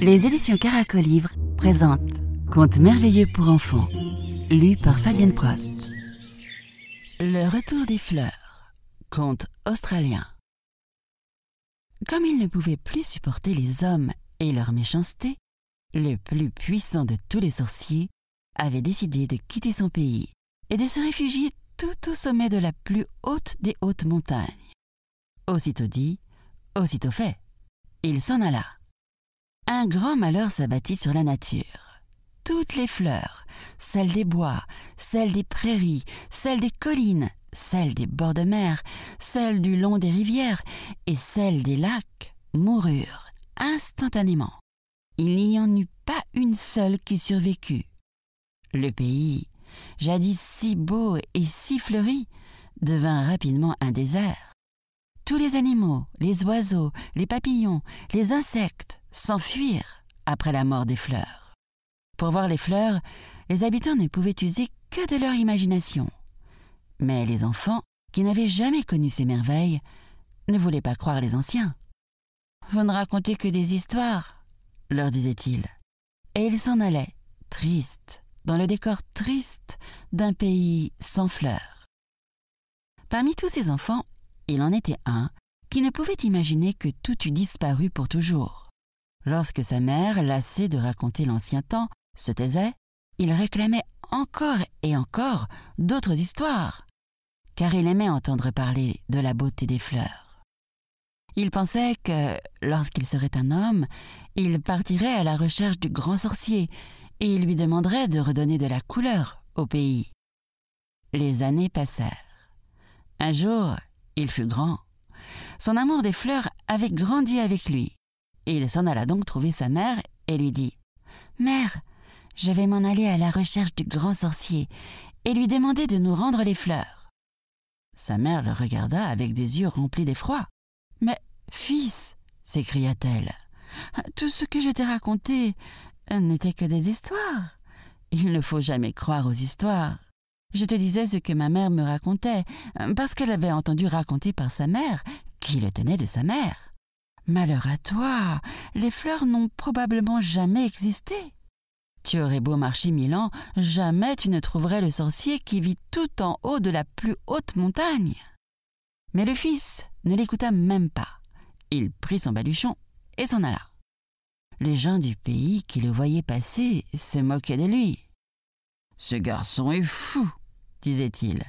Les éditions Caracolivre présentent Contes merveilleux pour enfants, lu par Fabienne Prost. Le retour des fleurs, conte australien. Comme il ne pouvait plus supporter les hommes et leur méchanceté, le plus puissant de tous les sorciers avait décidé de quitter son pays et de se réfugier tout au sommet de la plus haute des hautes montagnes. Aussitôt dit, aussitôt fait. Il s'en alla. Un grand malheur s'abattit sur la nature. Toutes les fleurs, celles des bois, celles des prairies, celles des collines, celles des bords de mer, celles du long des rivières et celles des lacs, moururent instantanément. Il n'y en eut pas une seule qui survécut. Le pays, jadis si beau et si fleuri, devint rapidement un désert. Tous les animaux, les oiseaux, les papillons, les insectes s'enfuirent après la mort des fleurs. Pour voir les fleurs, les habitants ne pouvaient user que de leur imagination. Mais les enfants, qui n'avaient jamais connu ces merveilles, ne voulaient pas croire les anciens. Vous ne racontez que des histoires, leur disait-il. Et ils s'en allaient, tristes, dans le décor triste d'un pays sans fleurs. Parmi tous ces enfants, il en était un qui ne pouvait imaginer que tout eût disparu pour toujours. Lorsque sa mère, lassée de raconter l'ancien temps, se taisait, il réclamait encore et encore d'autres histoires, car il aimait entendre parler de la beauté des fleurs. Il pensait que, lorsqu'il serait un homme, il partirait à la recherche du grand sorcier et il lui demanderait de redonner de la couleur au pays. Les années passèrent. Un jour, il fut grand. Son amour des fleurs avait grandi avec lui. Il s'en alla donc trouver sa mère et lui dit Mère, je vais m'en aller à la recherche du grand sorcier et lui demander de nous rendre les fleurs. Sa mère le regarda avec des yeux remplis d'effroi. Mais, fils, s'écria-t-elle, tout ce que je t'ai raconté n'était que des histoires. Il ne faut jamais croire aux histoires. Je te disais ce que ma mère me racontait, parce qu'elle avait entendu raconter par sa mère, qui le tenait de sa mère. Malheur à toi, les fleurs n'ont probablement jamais existé. Tu aurais beau marcher mille ans, jamais tu ne trouverais le sorcier qui vit tout en haut de la plus haute montagne. Mais le fils ne l'écouta même pas. Il prit son baluchon et s'en alla. Les gens du pays qui le voyaient passer se moquaient de lui. Ce garçon est fou, disait-il.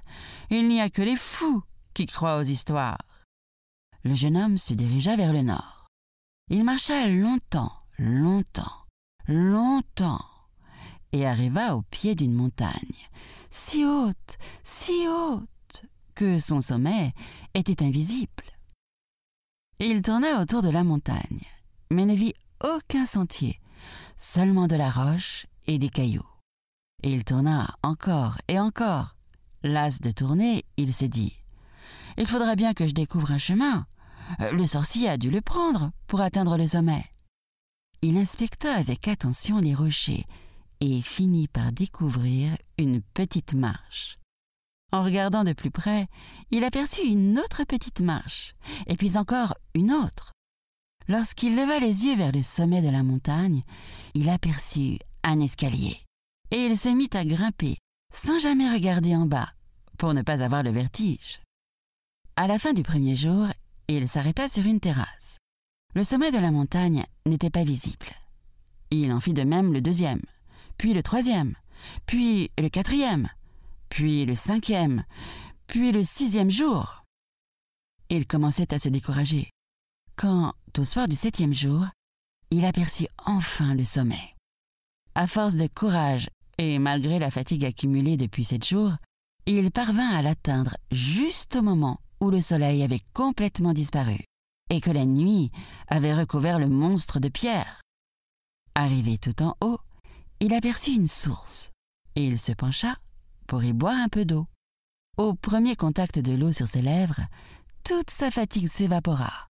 Il n'y a que les fous qui croient aux histoires. Le jeune homme se dirigea vers le nord. Il marcha longtemps, longtemps, longtemps, et arriva au pied d'une montagne, si haute, si haute, que son sommet était invisible. Il tourna autour de la montagne, mais ne vit aucun sentier, seulement de la roche et des cailloux. Il tourna encore et encore. Las de tourner, il se dit Il faudra bien que je découvre un chemin. Le sorcier a dû le prendre pour atteindre le sommet. Il inspecta avec attention les rochers et finit par découvrir une petite marche. En regardant de plus près, il aperçut une autre petite marche, et puis encore une autre. Lorsqu'il leva les yeux vers le sommet de la montagne, il aperçut un escalier, et il se mit à grimper, sans jamais regarder en bas, pour ne pas avoir le vertige. À la fin du premier jour, il s'arrêta sur une terrasse. Le sommet de la montagne n'était pas visible. Il en fit de même le deuxième, puis le troisième, puis le quatrième, puis le cinquième, puis le sixième jour. Il commençait à se décourager, quand, au soir du septième jour, il aperçut enfin le sommet. À force de courage et malgré la fatigue accumulée depuis sept jours, il parvint à l'atteindre juste au moment où le soleil avait complètement disparu et que la nuit avait recouvert le monstre de pierre. Arrivé tout en haut, il aperçut une source et il se pencha pour y boire un peu d'eau. Au premier contact de l'eau sur ses lèvres, toute sa fatigue s'évapora.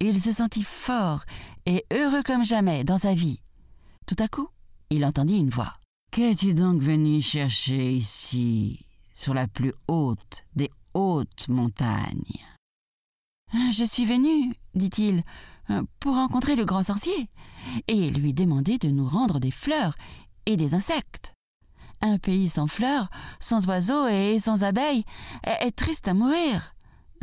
Il se sentit fort et heureux comme jamais dans sa vie. Tout à coup, il entendit une voix. Qu'es-tu donc venu chercher ici, sur la plus haute des hautes montagnes? Je suis venu, dit-il, pour rencontrer le grand sorcier, et lui demander de nous rendre des fleurs et des insectes. Un pays sans fleurs, sans oiseaux et sans abeilles est triste à mourir.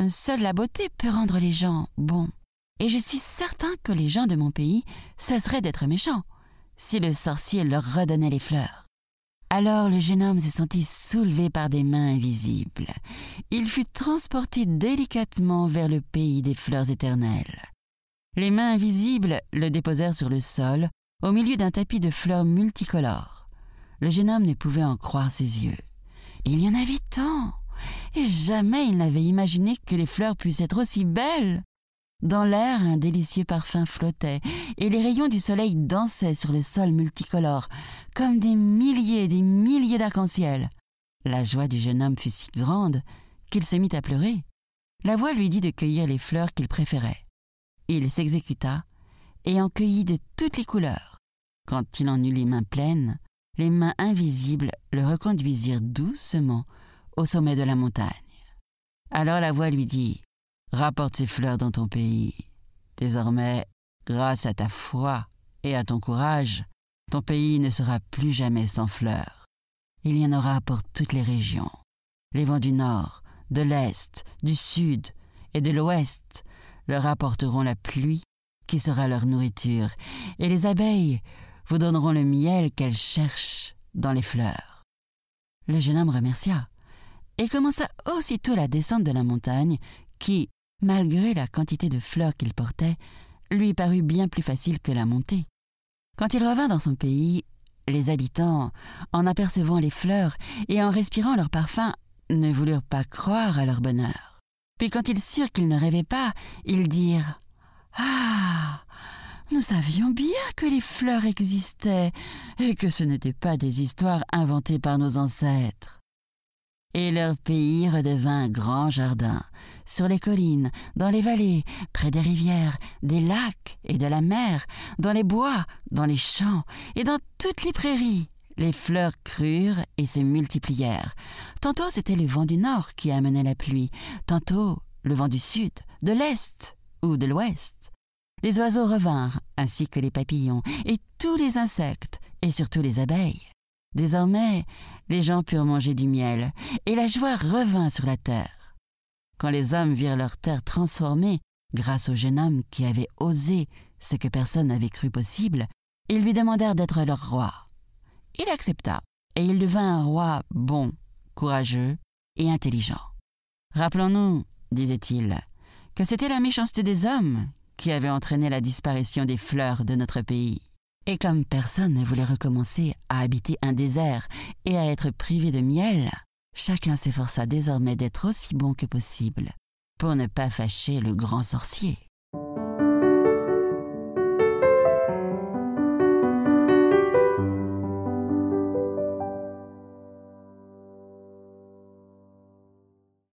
Seule la beauté peut rendre les gens bons. Et je suis certain que les gens de mon pays cesseraient d'être méchants si le sorcier leur redonnait les fleurs. Alors le jeune homme se sentit soulevé par des mains invisibles. Il fut transporté délicatement vers le pays des fleurs éternelles. Les mains invisibles le déposèrent sur le sol, au milieu d'un tapis de fleurs multicolores. Le jeune homme ne pouvait en croire ses yeux. Il y en avait tant, et jamais il n'avait imaginé que les fleurs puissent être aussi belles. Dans l'air, un délicieux parfum flottait, et les rayons du soleil dansaient sur le sol multicolore, comme des milliers des milliers d'arcs-en-ciel. La joie du jeune homme fut si grande qu'il se mit à pleurer. La voix lui dit de cueillir les fleurs qu'il préférait. Il s'exécuta et en cueillit de toutes les couleurs. Quand il en eut les mains pleines, les mains invisibles le reconduisirent doucement au sommet de la montagne. Alors la voix lui dit Rapporte ces fleurs dans ton pays. Désormais, grâce à ta foi et à ton courage, ton pays ne sera plus jamais sans fleurs. Il y en aura pour toutes les régions. Les vents du nord, de l'est, du sud et de l'ouest leur apporteront la pluie qui sera leur nourriture, et les abeilles vous donneront le miel qu'elles cherchent dans les fleurs. Le jeune homme remercia et commença aussitôt la descente de la montagne qui, malgré la quantité de fleurs qu'il portait, lui parut bien plus facile que la montée. Quand il revint dans son pays, les habitants, en apercevant les fleurs et en respirant leur parfum, ne voulurent pas croire à leur bonheur. Puis quand ils surent qu'ils ne rêvaient pas, ils dirent Ah Nous savions bien que les fleurs existaient et que ce n'étaient pas des histoires inventées par nos ancêtres et leur pays redevint grand jardin, sur les collines, dans les vallées, près des rivières, des lacs et de la mer, dans les bois, dans les champs et dans toutes les prairies. Les fleurs crurent et se multiplièrent. Tantôt c'était le vent du nord qui amenait la pluie, tantôt le vent du sud, de l'est ou de l'ouest. Les oiseaux revinrent, ainsi que les papillons, et tous les insectes, et surtout les abeilles. Désormais, les gens purent manger du miel, et la joie revint sur la terre. Quand les hommes virent leur terre transformée, grâce au jeune homme qui avait osé ce que personne n'avait cru possible, ils lui demandèrent d'être leur roi. Il accepta, et il devint un roi bon, courageux et intelligent. Rappelons-nous, disait-il, que c'était la méchanceté des hommes qui avait entraîné la disparition des fleurs de notre pays. Et comme personne ne voulait recommencer à habiter un désert et à être privé de miel, chacun s'efforça désormais d'être aussi bon que possible pour ne pas fâcher le grand sorcier.